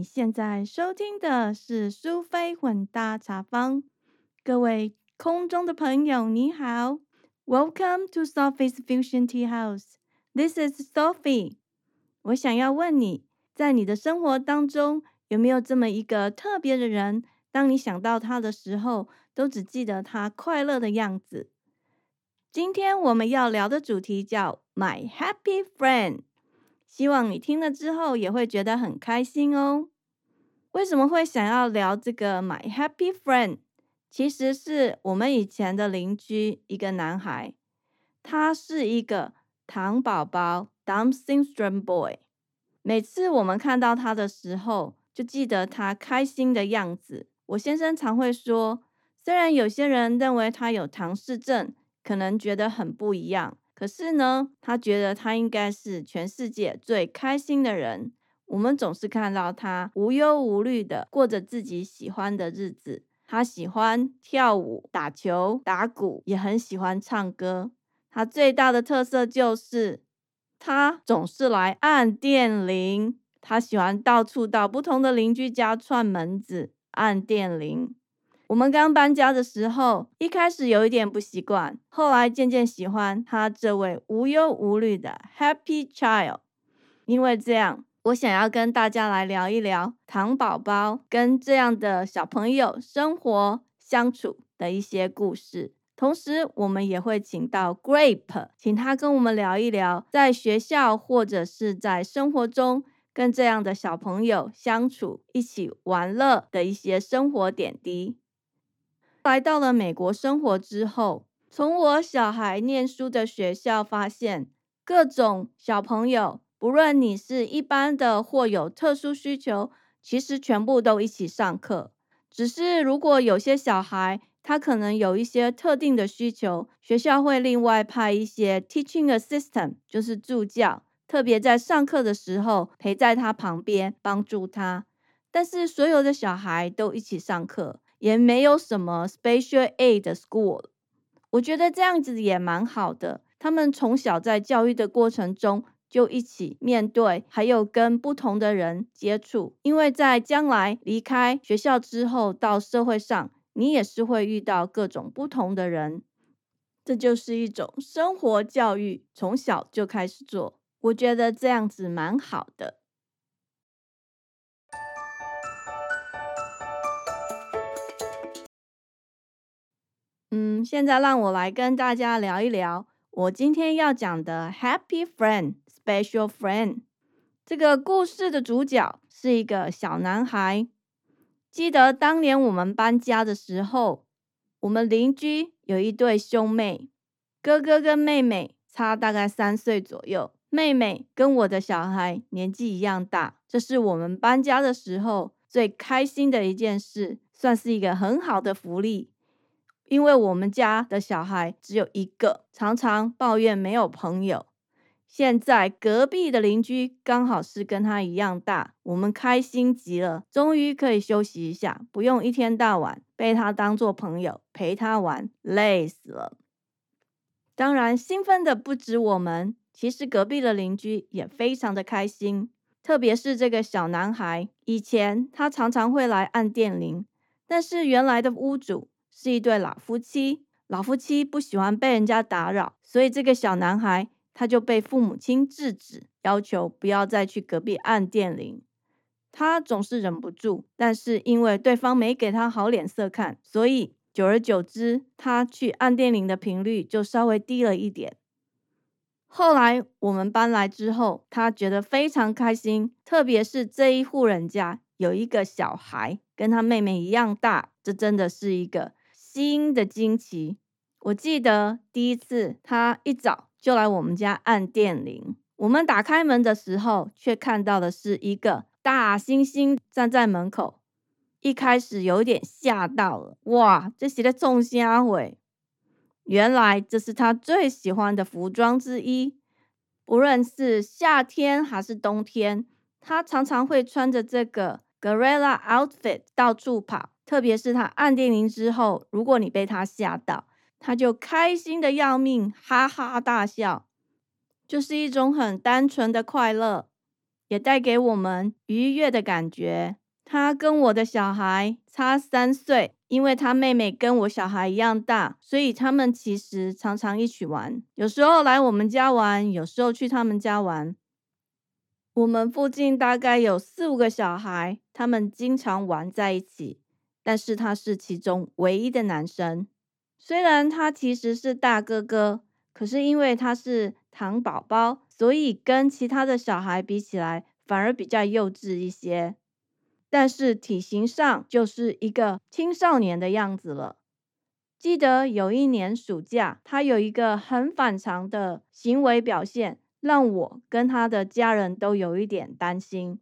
你现在收听的是苏菲混搭茶坊。各位空中的朋友，你好，Welcome to Sophie's Fusion Tea House. This is Sophie. 我想要问你，在你的生活当中，有没有这么一个特别的人？当你想到他的时候，都只记得他快乐的样子。今天我们要聊的主题叫 My Happy Friend，希望你听了之后也会觉得很开心哦。为什么会想要聊这个 My Happy Friend？其实是我们以前的邻居一个男孩，他是一个糖宝宝 （Down Syndrome Boy）。每次我们看到他的时候，就记得他开心的样子。我先生常会说，虽然有些人认为他有唐氏症。可能觉得很不一样，可是呢，他觉得他应该是全世界最开心的人。我们总是看到他无忧无虑的过着自己喜欢的日子。他喜欢跳舞、打球、打鼓，也很喜欢唱歌。他最大的特色就是他总是来按电铃。他喜欢到处到不同的邻居家串门子、按电铃。我们刚搬家的时候，一开始有一点不习惯，后来渐渐喜欢他这位无忧无虑的 Happy Child。因为这样，我想要跟大家来聊一聊糖宝宝跟这样的小朋友生活相处的一些故事。同时，我们也会请到 Grape，请他跟我们聊一聊在学校或者是在生活中跟这样的小朋友相处、一起玩乐的一些生活点滴。来到了美国生活之后，从我小孩念书的学校发现，各种小朋友，不论你是一般的或有特殊需求，其实全部都一起上课。只是如果有些小孩他可能有一些特定的需求，学校会另外派一些 teaching assistant，就是助教，特别在上课的时候陪在他旁边帮助他。但是所有的小孩都一起上课。也没有什么 special aid school，我觉得这样子也蛮好的。他们从小在教育的过程中就一起面对，还有跟不同的人接触。因为在将来离开学校之后，到社会上，你也是会遇到各种不同的人。这就是一种生活教育，从小就开始做，我觉得这样子蛮好的。嗯，现在让我来跟大家聊一聊我今天要讲的 Happy Friend Special Friend 这个故事的主角是一个小男孩。记得当年我们搬家的时候，我们邻居有一对兄妹，哥哥跟妹妹差大概三岁左右，妹妹跟我的小孩年纪一样大。这是我们搬家的时候最开心的一件事，算是一个很好的福利。因为我们家的小孩只有一个，常常抱怨没有朋友。现在隔壁的邻居刚好是跟他一样大，我们开心极了，终于可以休息一下，不用一天到晚被他当做朋友陪他玩，累死了。当然，兴奋的不止我们，其实隔壁的邻居也非常的开心，特别是这个小男孩，以前他常常会来按电铃，但是原来的屋主。是一对老夫妻，老夫妻不喜欢被人家打扰，所以这个小男孩他就被父母亲制止，要求不要再去隔壁按电铃。他总是忍不住，但是因为对方没给他好脸色看，所以久而久之，他去按电铃的频率就稍微低了一点。后来我们搬来之后，他觉得非常开心，特别是这一户人家有一个小孩跟他妹妹一样大，这真的是一个。新的惊奇，我记得第一次他一早就来我们家按电铃，我们打开门的时候，却看到的是一个大猩猩站在门口。一开始有点吓到了，哇，这是在种虾尾。原来这是他最喜欢的服装之一，不论是夏天还是冬天，他常常会穿着这个 gorilla outfit 到处跑。特别是他按电铃之后，如果你被他吓到，他就开心的要命，哈哈大笑，就是一种很单纯的快乐。也带给我们愉悦的感觉。他跟我的小孩差三岁，因为他妹妹跟我小孩一样大，所以他们其实常常一起玩。有时候来我们家玩，有时候去他们家玩。我们附近大概有四五个小孩，他们经常玩在一起。但是他是其中唯一的男生，虽然他其实是大哥哥，可是因为他是糖宝宝，所以跟其他的小孩比起来，反而比较幼稚一些。但是体型上就是一个青少年的样子了。记得有一年暑假，他有一个很反常的行为表现，让我跟他的家人都有一点担心。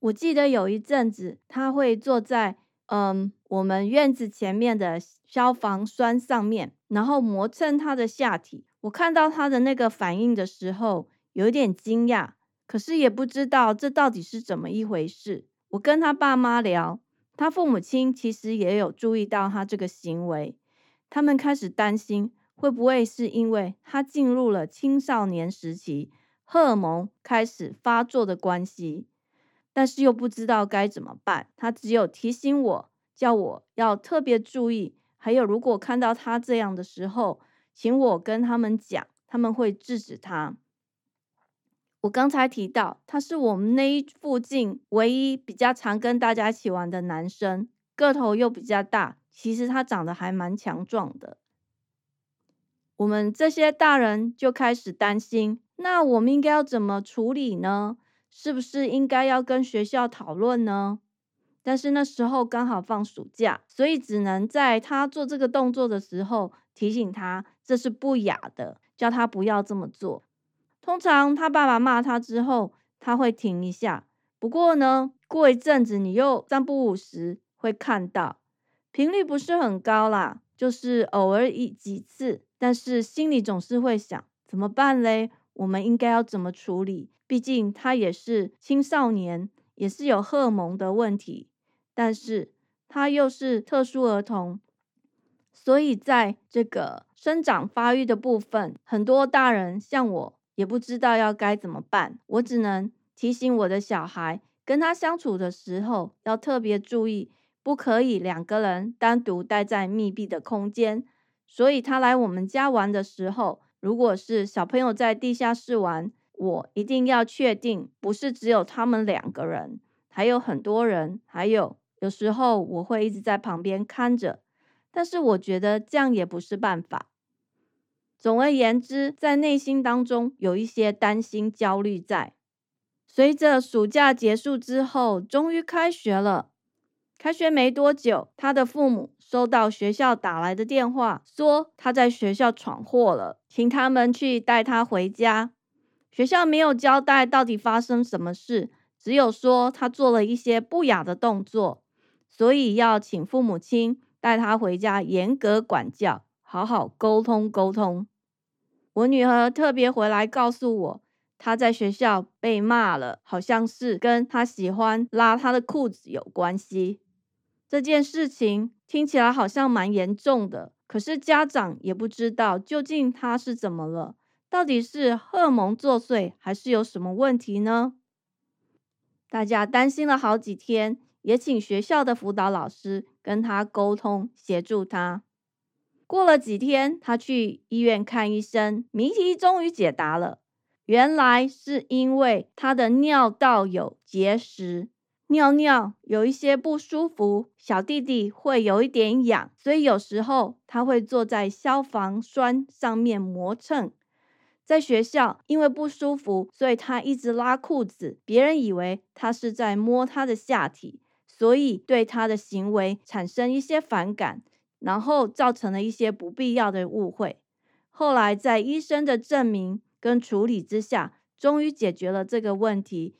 我记得有一阵子，他会坐在嗯我们院子前面的消防栓上面，然后磨蹭他的下体。我看到他的那个反应的时候，有点惊讶。可是也不知道这到底是怎么一回事。我跟他爸妈聊，他父母亲其实也有注意到他这个行为，他们开始担心会不会是因为他进入了青少年时期，荷尔蒙开始发作的关系，但是又不知道该怎么办。他只有提醒我，叫我要特别注意，还有如果看到他这样的时候，请我跟他们讲，他们会制止他。我刚才提到，他是我们那一附近唯一比较常跟大家一起玩的男生，个头又比较大，其实他长得还蛮强壮的。我们这些大人就开始担心，那我们应该要怎么处理呢？是不是应该要跟学校讨论呢？但是那时候刚好放暑假，所以只能在他做这个动作的时候提醒他，这是不雅的，叫他不要这么做。通常他爸爸骂他之后，他会停一下。不过呢，过一阵子你又三不五时会看到，频率不是很高啦，就是偶尔一几次。但是心里总是会想，怎么办嘞？我们应该要怎么处理？毕竟他也是青少年，也是有荷尔蒙的问题，但是他又是特殊儿童，所以在这个生长发育的部分，很多大人像我。也不知道要该怎么办，我只能提醒我的小孩，跟他相处的时候要特别注意，不可以两个人单独待在密闭的空间。所以他来我们家玩的时候，如果是小朋友在地下室玩，我一定要确定不是只有他们两个人，还有很多人。还有有时候我会一直在旁边看着，但是我觉得这样也不是办法。总而言之，在内心当中有一些担心、焦虑在。随着暑假结束之后，终于开学了。开学没多久，他的父母收到学校打来的电话，说他在学校闯祸了，请他们去带他回家。学校没有交代到底发生什么事，只有说他做了一些不雅的动作，所以要请父母亲带他回家，严格管教。好好沟通沟通。我女儿特别回来告诉我，她在学校被骂了，好像是跟她喜欢拉她的裤子有关系。这件事情听起来好像蛮严重的，可是家长也不知道究竟她是怎么了，到底是荷尔蒙作祟，还是有什么问题呢？大家担心了好几天，也请学校的辅导老师跟他沟通，协助他。过了几天，他去医院看医生，谜题终于解答了。原来是因为他的尿道有结石，尿尿有一些不舒服，小弟弟会有一点痒，所以有时候他会坐在消防栓上面磨蹭。在学校，因为不舒服，所以他一直拉裤子，别人以为他是在摸他的下体，所以对他的行为产生一些反感。然后造成了一些不必要的误会。后来在医生的证明跟处理之下，终于解决了这个问题，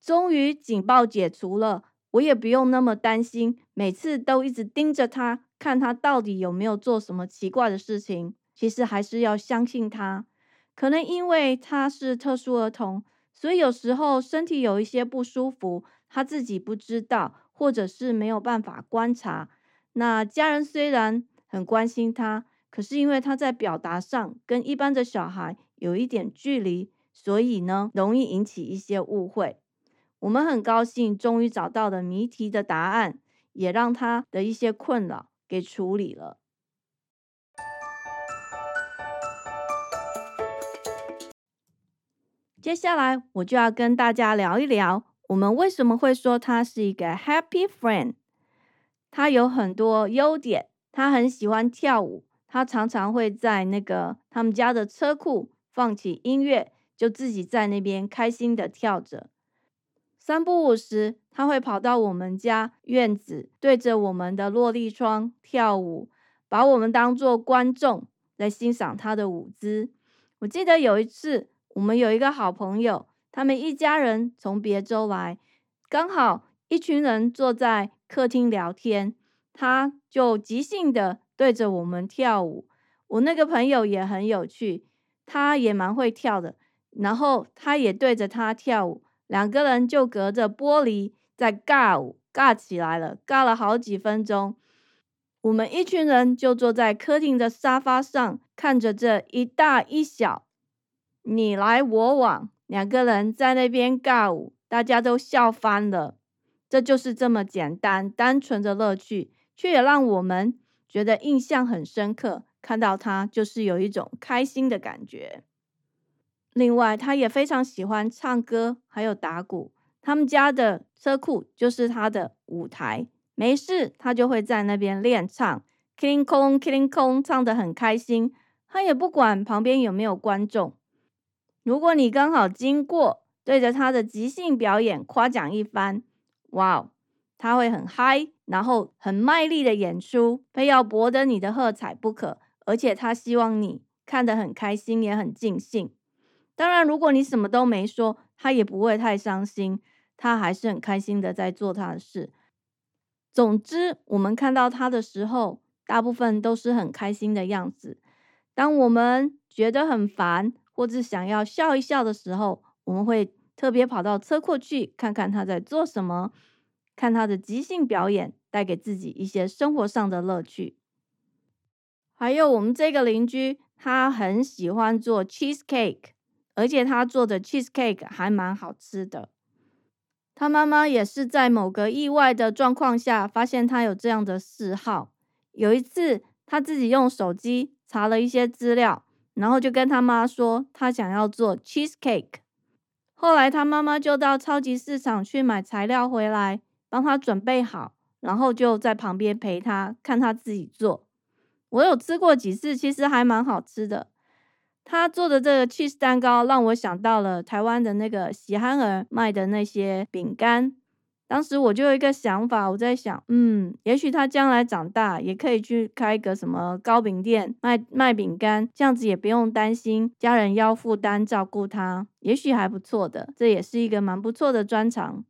终于警报解除了。我也不用那么担心，每次都一直盯着他，看他到底有没有做什么奇怪的事情。其实还是要相信他，可能因为他是特殊儿童，所以有时候身体有一些不舒服，他自己不知道，或者是没有办法观察。那家人虽然很关心他，可是因为他在表达上跟一般的小孩有一点距离，所以呢，容易引起一些误会。我们很高兴，终于找到了谜题的答案，也让他的一些困扰给处理了。接下来，我就要跟大家聊一聊，我们为什么会说他是一个 happy friend。他有很多优点，他很喜欢跳舞，他常常会在那个他们家的车库放起音乐。就自己在那边开心的跳着，三不五时他会跑到我们家院子，对着我们的落地窗跳舞，把我们当做观众来欣赏他的舞姿。我记得有一次，我们有一个好朋友，他们一家人从别州来，刚好一群人坐在客厅聊天，他就即兴的对着我们跳舞。我那个朋友也很有趣，他也蛮会跳的。然后他也对着他跳舞，两个人就隔着玻璃在尬舞，尬起来了，尬了好几分钟。我们一群人就坐在客厅的沙发上，看着这一大一小你来我往，两个人在那边尬舞，大家都笑翻了。这就是这么简单单纯的乐趣，却也让我们觉得印象很深刻。看到他，就是有一种开心的感觉。另外，他也非常喜欢唱歌，还有打鼓。他们家的车库就是他的舞台，没事他就会在那边练唱，Kling kong king kong，唱得很开心。他也不管旁边有没有观众。如果你刚好经过，对着他的即兴表演夸奖一番，哇，他会很嗨，然后很卖力的演出，非要博得你的喝彩不可。而且他希望你看得很开心，也很尽兴。当然，如果你什么都没说，他也不会太伤心，他还是很开心的在做他的事。总之，我们看到他的时候，大部分都是很开心的样子。当我们觉得很烦，或者想要笑一笑的时候，我们会特别跑到车库去看看他在做什么，看他的即兴表演，带给自己一些生活上的乐趣。还有我们这个邻居，他很喜欢做 cheese cake。而且他做的 cheese cake 还蛮好吃的。他妈妈也是在某个意外的状况下发现他有这样的嗜好。有一次，他自己用手机查了一些资料，然后就跟他妈说他想要做 cheese cake。后来他妈妈就到超级市场去买材料回来，帮他准备好，然后就在旁边陪他看他自己做。我有吃过几次，其实还蛮好吃的。他做的这个 cheese 蛋糕让我想到了台湾的那个喜憨儿卖的那些饼干。当时我就有一个想法，我在想，嗯，也许他将来长大也可以去开一个什么糕饼店卖卖饼干，这样子也不用担心家人要负担照顾他，也许还不错的，这也是一个蛮不错的专长。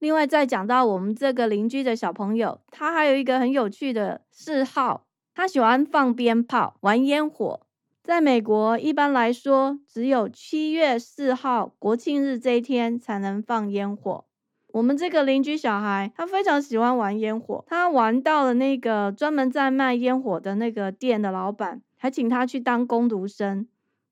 另外再讲到我们这个邻居的小朋友，他还有一个很有趣的嗜好，他喜欢放鞭炮、玩烟火。在美国，一般来说，只有七月四号国庆日这一天才能放烟火。我们这个邻居小孩，他非常喜欢玩烟火，他玩到了那个专门在卖烟火的那个店的老板，还请他去当工读生，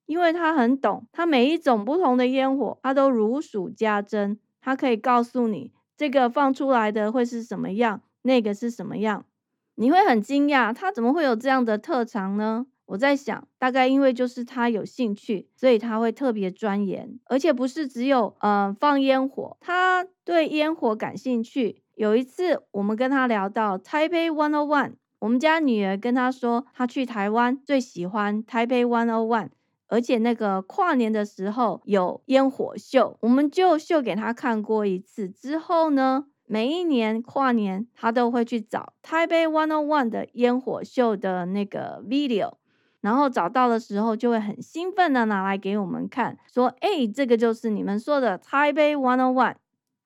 因为他很懂，他每一种不同的烟火，他都如数家珍，他可以告诉你这个放出来的会是什么样，那个是什么样，你会很惊讶，他怎么会有这样的特长呢？我在想，大概因为就是他有兴趣，所以他会特别钻研，而且不是只有呃放烟火，他对烟火感兴趣。有一次我们跟他聊到 Taipei One O One，我们家女儿跟他说，他去台湾最喜欢 Taipei One O One，而且那个跨年的时候有烟火秀，我们就秀给他看过一次。之后呢，每一年跨年他都会去找 Taipei One O One 的烟火秀的那个 video。然后找到的时候，就会很兴奋的拿来给我们看，说：“哎，这个就是你们说的 Taipei One On One。”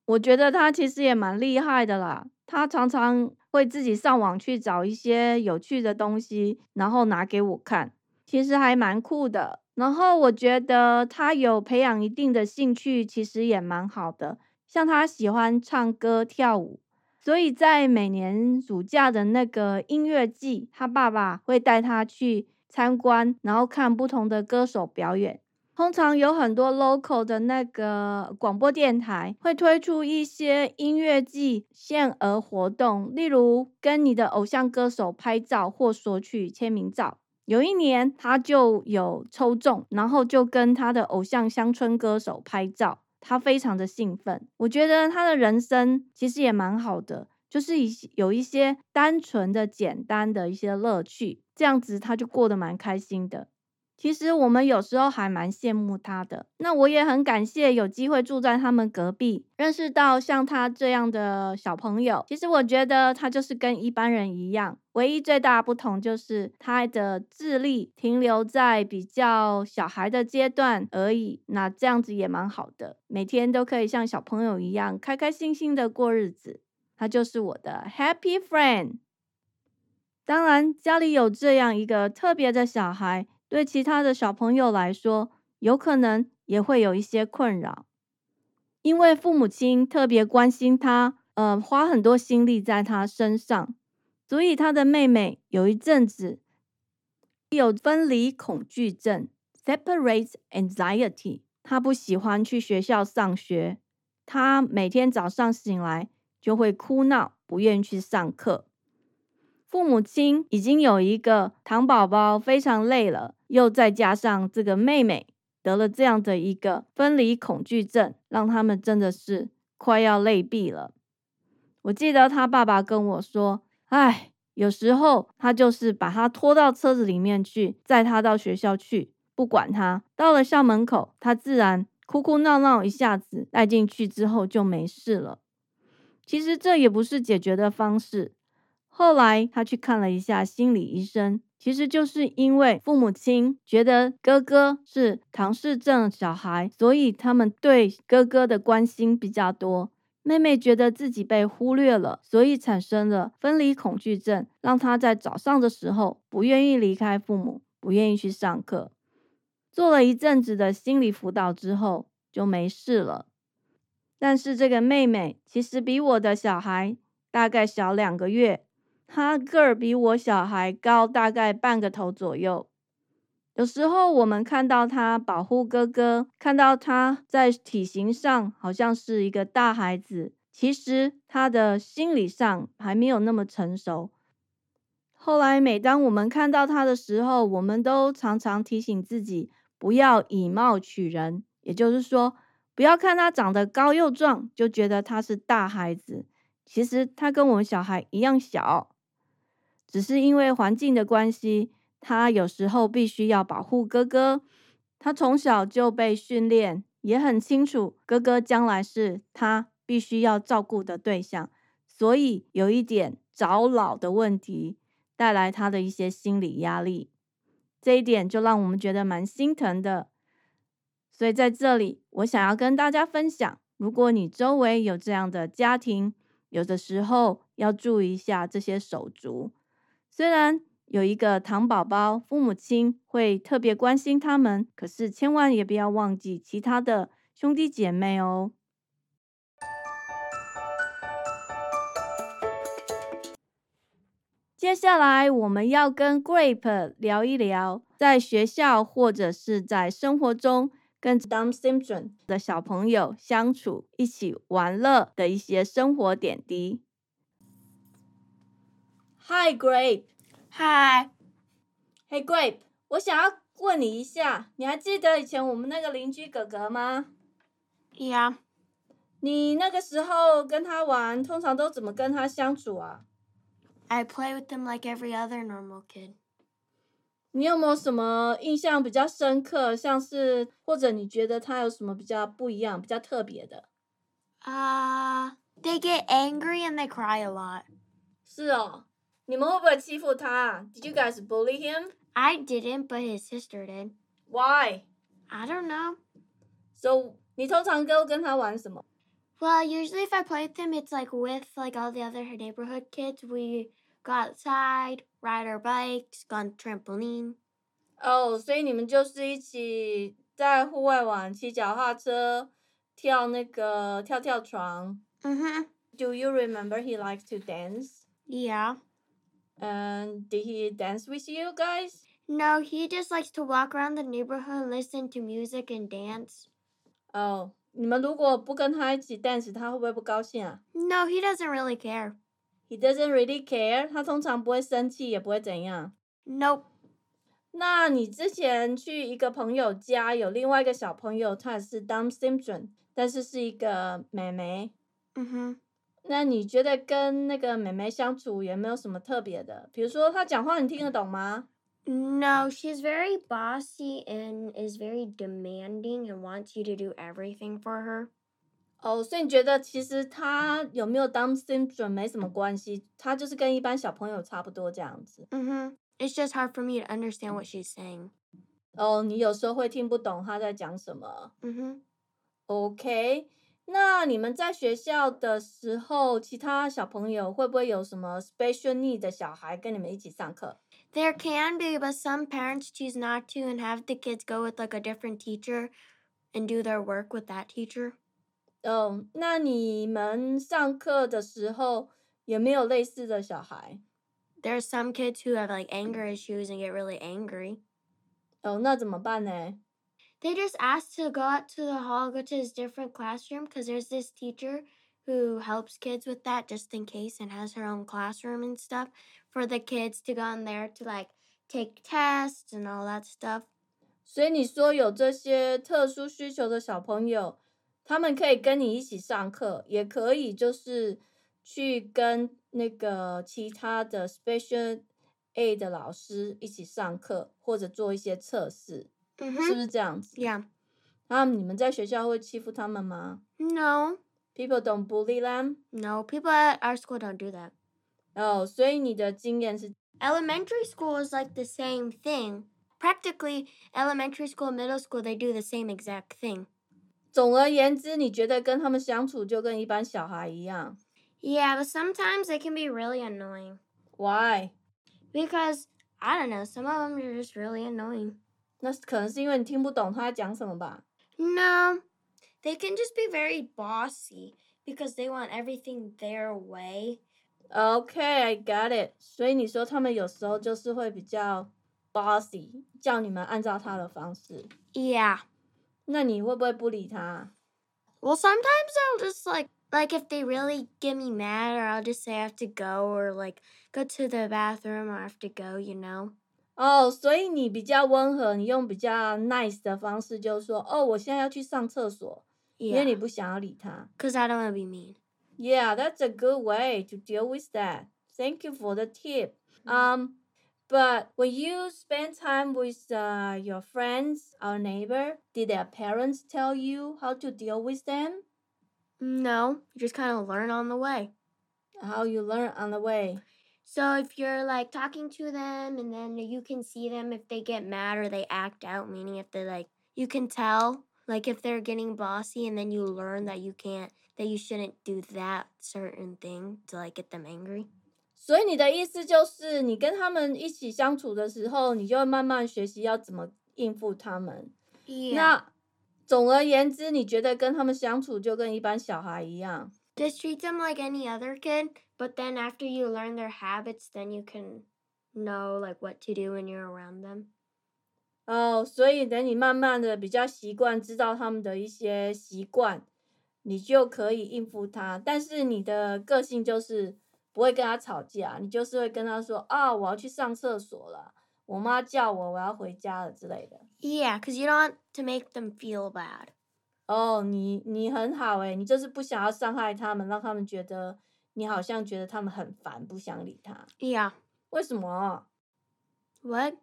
我觉得他其实也蛮厉害的啦，他常常会自己上网去找一些有趣的东西，然后拿给我看，其实还蛮酷的。然后我觉得他有培养一定的兴趣，其实也蛮好的。像他喜欢唱歌跳舞，所以在每年暑假的那个音乐季，他爸爸会带他去。参观，然后看不同的歌手表演。通常有很多 local 的那个广播电台会推出一些音乐季限额活动，例如跟你的偶像歌手拍照或索取签名照。有一年他就有抽中，然后就跟他的偶像乡村歌手拍照，他非常的兴奋。我觉得他的人生其实也蛮好的，就是一有一些单纯的、简单的一些乐趣，这样子他就过得蛮开心的。其实我们有时候还蛮羡慕他的。那我也很感谢有机会住在他们隔壁，认识到像他这样的小朋友。其实我觉得他就是跟一般人一样，唯一最大不同就是他的智力停留在比较小孩的阶段而已。那这样子也蛮好的，每天都可以像小朋友一样开开心心的过日子。他就是我的 Happy Friend。当然，家里有这样一个特别的小孩。对其他的小朋友来说，有可能也会有一些困扰，因为父母亲特别关心他，呃，花很多心力在他身上，所以他的妹妹有一阵子有分离恐惧症 （separate anxiety），他不喜欢去学校上学，他每天早上醒来就会哭闹，不愿去上课。父母亲已经有一个糖宝宝，非常累了，又再加上这个妹妹得了这样的一个分离恐惧症，让他们真的是快要累毙了。我记得他爸爸跟我说：“哎，有时候他就是把他拖到车子里面去，载他到学校去，不管他。到了校门口，他自然哭哭闹闹，一下子带进去之后就没事了。其实这也不是解决的方式。”后来他去看了一下心理医生，其实就是因为父母亲觉得哥哥是唐氏症小孩，所以他们对哥哥的关心比较多。妹妹觉得自己被忽略了，所以产生了分离恐惧症，让她在早上的时候不愿意离开父母，不愿意去上课。做了一阵子的心理辅导之后就没事了。但是这个妹妹其实比我的小孩大概小两个月。她个儿比我小孩高大概半个头左右。有时候我们看到她保护哥哥，看到他在体型上好像是一个大孩子，其实他的心理上还没有那么成熟。后来每当我们看到他的时候，我们都常常提醒自己不要以貌取人，也就是说，不要看他长得高又壮就觉得他是大孩子。其实他跟我们小孩一样小。只是因为环境的关系，他有时候必须要保护哥哥。他从小就被训练，也很清楚哥哥将来是他必须要照顾的对象，所以有一点早老的问题，带来他的一些心理压力。这一点就让我们觉得蛮心疼的。所以在这里，我想要跟大家分享：如果你周围有这样的家庭，有的时候要注意一下这些手足。虽然有一个糖宝宝，父母亲会特别关心他们，可是千万也不要忘记其他的兄弟姐妹哦。接下来我们要跟 Grape 聊一聊，在学校或者是在生活中跟 Down Syndrome 的小朋友相处、一起玩乐的一些生活点滴。Hi, Grape. Hi. Hey, Grape. 我想要问你一下，你还记得以前我们那个邻居哥哥吗？Yeah. 你那个时候跟他玩，通常都怎么跟他相处啊？I play with them like every other normal kid. 你有没有什么印象比较深刻，像是或者你觉得他有什么比较不一样、比较特别的？啊，They get angry and they cry a lot. 是哦。你们会不会欺负他？Did you guys bully him? I didn't, but his sister did. Why? I don't know. So 你通常都跟他玩什么？Well, usually if I play with him, it's like with like all the other neighborhood kids. We go outside, ride our bikes, go on trampoline. 哦，所以你们就是一起在户外玩，骑脚踏车，跳那个跳跳床。嗯哼。Do you remember he likes to dance? Yeah. And did he dance with you guys? No, he just likes to walk around the neighborhood and listen to music and dance. 哦，你们如果不跟他一起 dance，他会不会不高兴啊 No, he doesn't really care. ？He doesn't really care，他通常不会生气，也不会怎样。Nope. 那你之前去一个朋友家，有另外一个小朋友，他也是 Down syndrome，但是是一个妹妹。Mm-hmm. 那你觉得跟那个妹妹相处有没有什么特别的？比如说她讲话你听得懂吗？No, she's very bossy and is very demanding and wants you to do everything for her. 哦，所以你觉得其实她有没有 Down syndrome 没什么关系，她就是跟一般小朋友差不多这样子。 Mm-hmm. It's just hard for me to understand what she's saying. 哦，你有时候会听不懂她在讲什么。 Mm-hmm. OK，那你们在学校的时候，其他小朋友会不会有什么 special need 的小孩跟你们一起上课？ There can be, but some parents choose not to and have the kids go with like a different teacher and do their work with that teacher. 哦，那你们上课的时候有没有类似的小孩？ There's some kids who have like anger issues and get really angry. 哦，那怎么办呢？ They just ask to go out to the hall, go to his different classroom because there's this teacher who helps kids with that just in case and has her own classroom and stuff for the kids to go in there to like take tests and all that stuff. 所以你说有这些特殊需求的小朋友， 他们可以跟你一起上课，也可以就是去跟那个其他的 special A 的老师一起上课，或者做一些测试，是 Mm-hmm. 不是这样子？Yeah. 那你们在学校会欺负他们吗 No.？People don't bully them。No, people at our school don't do that. 哦，所以你的经验是 Elementary school is like the same thing. Practically, elementary school, middle school, they do the same exact thing. 总而言之，你觉得跟他们相处就跟一般小孩一样 Yeah, but sometimes they can be really annoying.？Why？Because, I don't know, some of them are just really annoying. 那是可能是因为你听不懂他在讲什么吧？No, they can just be very bossy because they want everything their way. Okay, I、got it。所以你说他们有时候就是会比较 bossy，叫你们按照他的方式。Yeah. 那你会不会不理他？ Well, sometimes I'll just like, like if they really get me mad, or I'll just say I have to go, or like go to the bathroom, or I have to go, you know? 哦，所以你比较温和，你用比较 nice 的方式，就是说，哦，我现在要去上厕所，因为 Yeah. 你不想要理他。 Because I don't want to be mean. Yeah, that's a good way to deal with that. Thank you for the tip. Um, but when you spend time with uh, your friends or neighbor, did their parents tell you how to deal with them? No, you just kind of learn on the way. How you learn on the way? So if you're like talking to them and then you can see them if they get mad or they act out, meaning if they like, you can tell like if they're getting bossy and then you learn that you can't, that you shouldn't do that certain thing to like get them angry. 所以你的意思就是，你跟他们一起相处的时候，你就会慢慢学习要怎么应付他们。那总而言之，你觉得跟他们相处就跟一般小孩一样？Just treat them like any other kid, but then after you learn their habits, then you can know like what to do when you're around them. 哦，所以等你慢慢的比较习惯，知道他们的一些习惯，你就可以应付他。但是你的个性就是不会跟他吵架，你就是会跟他说啊，我要去上厕所了，我妈叫我，我要回家了之类的。Yeah, because you don't want to make them feel bad. 哦，你你很好诶，你就是不想要伤害他们，让他们觉得你好像觉得他们很烦，不想理他。Yeah. 为什么？What?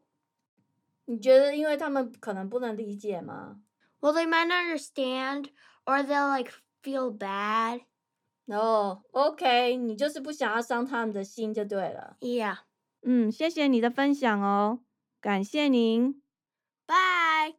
你觉得因为他们可能不能理解吗？Well, they might not understand, or they'll like feel bad. 哦，OK，你就是不想要伤他们的心就对了。Yeah. 嗯，谢谢你的分享哦，感谢您。Bye.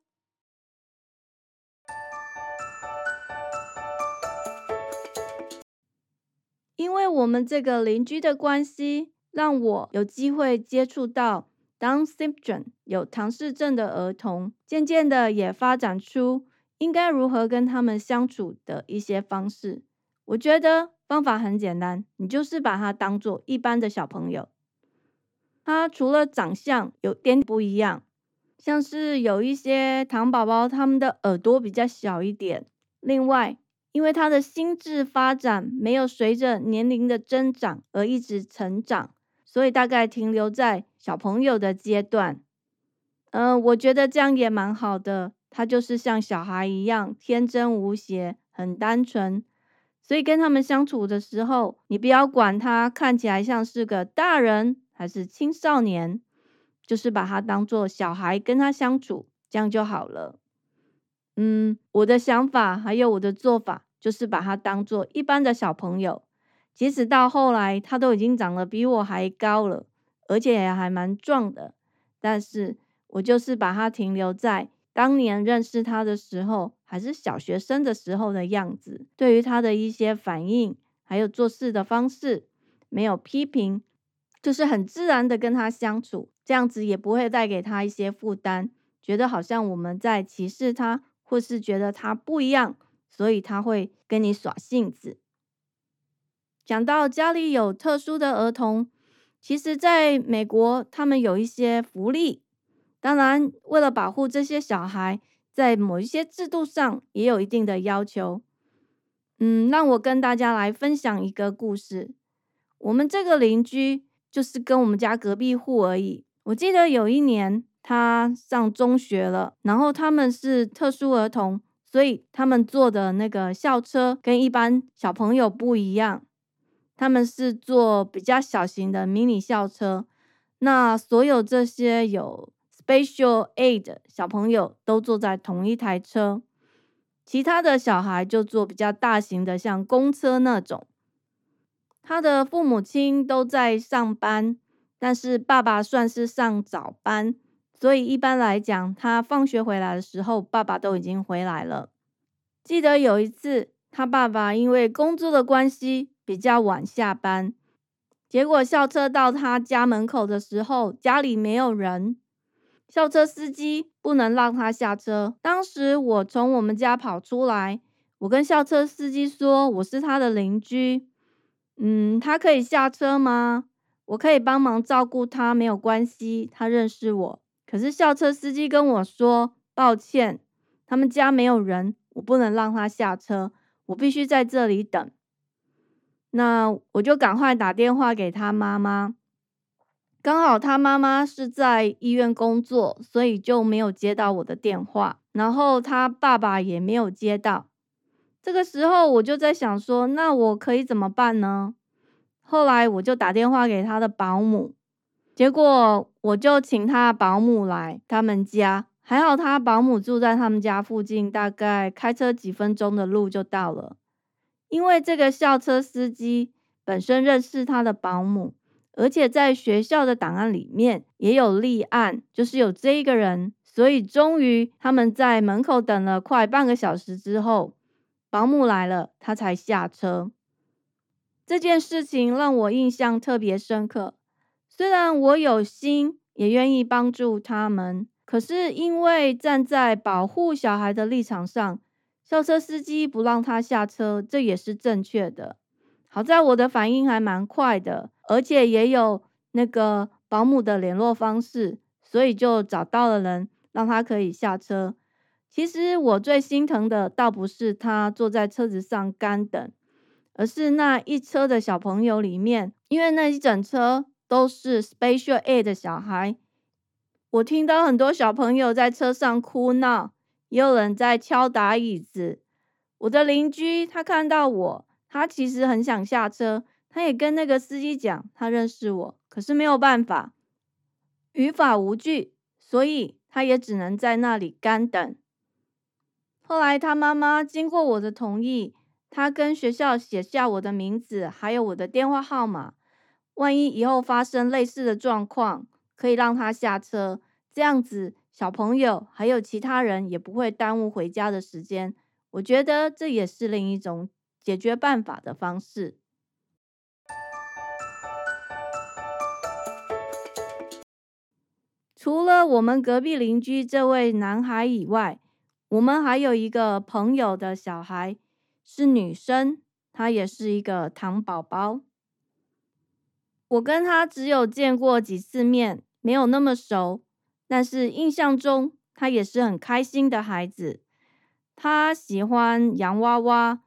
因为我们这个邻居的关系，让我有机会接触到 Down syndrome 有唐氏症的儿童，渐渐的也发展出应该如何跟他们相处的一些方式。我觉得方法很简单，你就是把他当做一般的小朋友。他除了长相有点不一样，像是有一些糖宝宝他们的耳朵比较小一点，另外因为他的心智发展没有随着年龄的增长而一直成长，所以大概停留在小朋友的阶段。嗯，我觉得这样也蛮好的。他就是像小孩一样天真无邪，很单纯。所以跟他们相处的时候，你不要管他看起来像是个大人还是青少年，就是把他当做小孩跟他相处，这样就好了。嗯，我的想法还有我的做法，就是把他当做一般的小朋友。即使到后来他都已经长得比我还高了，而且也还蛮壮的，但是我就是把他停留在。当年认识他的时候，还是小学生的时候的样子。对于他的一些反应，还有做事的方式，没有批评，就是很自然的跟他相处，这样子也不会带给他一些负担，觉得好像我们在歧视他，或是觉得他不一样，所以他会跟你耍性子。讲到家里有特殊的儿童，其实在美国，他们有一些福利。当然，为了保护这些小孩，在某一些制度上也有一定的要求。嗯，让我跟大家来分享一个故事。我们这个邻居就是跟我们家隔壁户而已。我记得有一年他上中学了，然后他们是特殊儿童，所以他们坐的那个校车跟一般小朋友不一样，他们是坐比较小型的迷你校车。那所有这些有。Special Aid 小朋友都坐在同一台车，其他的小孩就坐比较大型的，像公车那种。他的父母亲都在上班，但是爸爸算是上早班，所以一般来讲，他放学回来的时候，爸爸都已经回来了。记得有一次，他爸爸因为工作的关系比较晚下班，结果校车到他家门口的时候，家里没有人。校车司机不能让他下车。当时我从我们家跑出来，我跟校车司机说：“我是他的邻居，嗯，他可以下车吗？我可以帮忙照顾他，没有关系，他认识我。”可是校车司机跟我说：“抱歉，他们家没有人，我不能让他下车，我必须在这里等。”那我就赶快打电话给他妈妈。刚好他妈妈是在医院工作，所以就没有接到我的电话。然后他爸爸也没有接到。这个时候我就在想说，那我可以怎么办呢？后来我就打电话给他的保姆，结果我就请他保姆来他们家。还好他保姆住在他们家附近，大概开车几分钟的路就到了。因为这个校车司机本身认识他的保姆。而且在学校的档案里面也有立案，就是有这一个人，所以终于他们在门口等了快半个小时之后，保姆来了，他才下车。这件事情让我印象特别深刻。虽然我有心也愿意帮助他们，可是因为站在保护小孩的立场上，校车司机不让他下车，这也是正确的。好在我的反应还蛮快的。而且也有那个保姆的联络方式，所以就找到了人，让他可以下车。其实我最心疼的，倒不是他坐在车子上干等，而是那一车的小朋友里面，因为那一整车都是 Special A 的小孩。我听到很多小朋友在车上哭闹，也有人在敲打椅子。我的邻居他看到我，他其实很想下车。他也跟那个司机讲，他认识我，可是没有办法，语法无据，所以他也只能在那里干等。后来他妈妈经过我的同意，他跟学校写下我的名字，还有我的电话号码，万一以后发生类似的状况，可以让他下车，这样子小朋友还有其他人也不会耽误回家的时间。我觉得这也是另一种解决办法的方式。除了我们隔壁邻居这位男孩以外，我们还有一个朋友的小孩是女生，她也是一个糖宝宝。我跟他只有见过几次面，没有那么熟，但是印象中他也是很开心的孩子。他喜欢洋娃娃，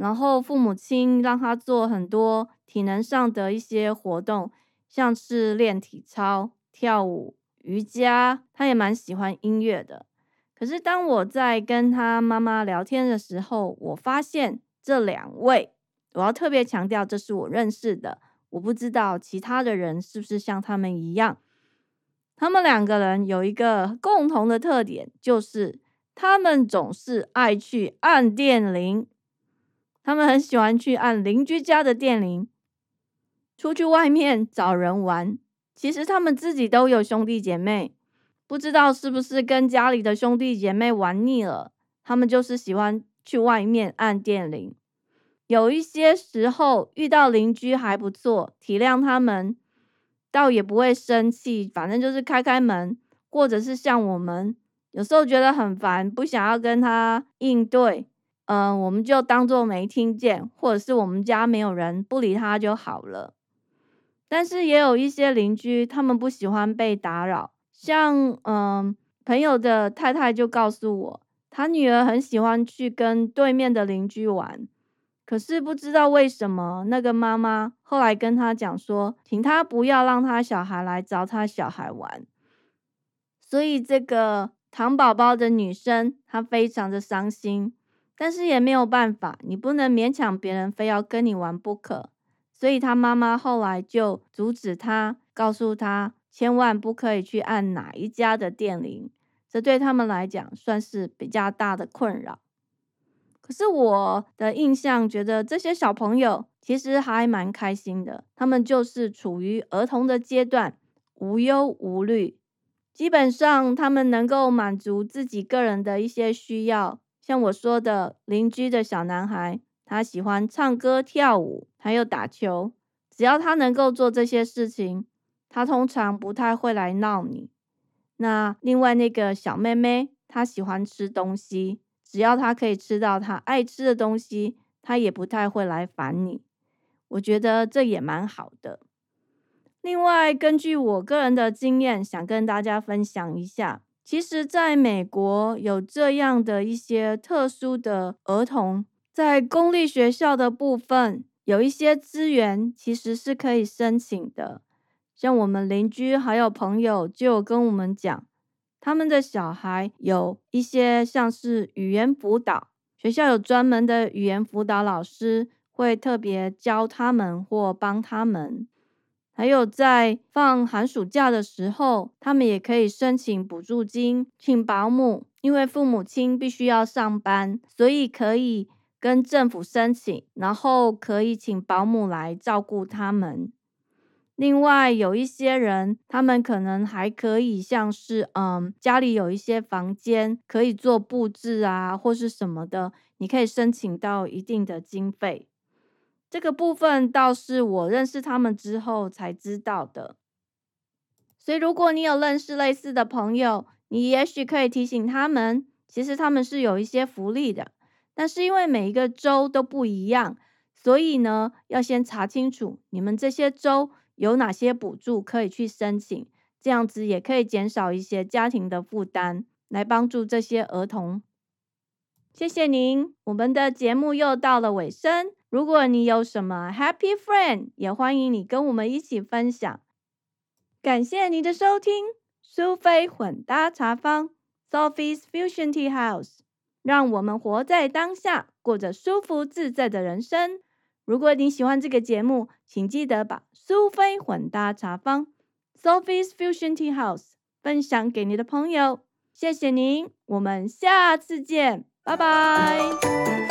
然后父母亲让他做很多体能上的一些活动，像是练体操、跳舞、瑜伽。他也蛮喜欢音乐的。可是当我在跟他妈妈聊天的时候，我发现这两位，我要特别强调，这是我认识的。我不知道其他的人是不是像他们一样，他们两个人有一个共同的特点，就是他们总是爱去按电铃。他们很喜欢去按邻居家的电铃，出去外面找人玩。其实他们自己都有兄弟姐妹，不知道是不是跟家里的兄弟姐妹玩腻了，他们就是喜欢去外面按电铃。有一些时候遇到邻居还不错，体谅他们，倒也不会生气。反正就是开开门，或者是像我们有时候觉得很烦，不想要跟他应对，嗯，我们就当做没听见，或者是我们家没有人，不理他就好了。但是也有一些邻居，他们不喜欢被打扰，像嗯，朋友的太太就告诉我，他女儿很喜欢去跟对面的邻居玩。可是不知道为什么，那个妈妈后来跟他讲说，请他不要让他小孩来找他小孩玩。所以这个糖宝宝的女生，她非常的伤心，但是也没有办法，你不能勉强别人非要跟你玩不可。所以他妈妈后来就阻止他，告诉他千万不可以去按哪一家的电铃，这对他们来讲算是比较大的困扰。可是我的印象觉得这些小朋友其实还蛮开心的，他们就是处于儿童的阶段，无忧无虑，基本上他们能够满足自己个人的一些需要。像我说的邻居的小男孩，他喜欢唱歌跳舞，还有打球，只要他能够做这些事情，他通常不太会来闹你。那另外那个小妹妹，她喜欢吃东西。只要她可以吃到她爱吃的东西，她也不太会来烦你。我觉得这也蛮好的。另外，根据我个人的经验，想跟大家分享一下，其实在美国有这样的一些特殊的儿童，在公立学校的部分有一些资源，其实是可以申请的。像我们邻居还有朋友就有跟我们讲。他们的小孩有一些像是语言辅导，学校有专门的语言辅导老师会特别教他们或帮他们。还有在放寒暑假的时候，他们也可以申请补助金，请保姆，因为父母亲必须要上班，所以可以跟政府申请，然后可以请保姆来照顾他们。另外有一些人，他们可能还可以像是，嗯，家里有一些房间可以做布置啊，或是什么的，你可以申请到一定的经费。这个部分倒是我认识他们之后才知道的。所以如果你有认识类似的朋友，你也许可以提醒他们，其实他们是有一些福利的，但是因为每一个州都不一样，所以呢，要先查清楚你们这些州。有哪些补助可以去申请？这样子也可以减少一些家庭的负担，来帮助这些儿童。谢谢您，我们的节目又到了尾声。如果你有什么 Happy Friend，也欢迎你跟我们一起分享。感谢您的收听，苏菲混搭茶坊 （Sophie's Fusion Tea House），让我们活在当下，过着舒服自在的人生。如果你喜欢这个节目，请记得把苏菲混搭茶坊 （Sophie's Fusion Tea House） 分享给你的朋友。谢谢您，我们下次见，拜拜。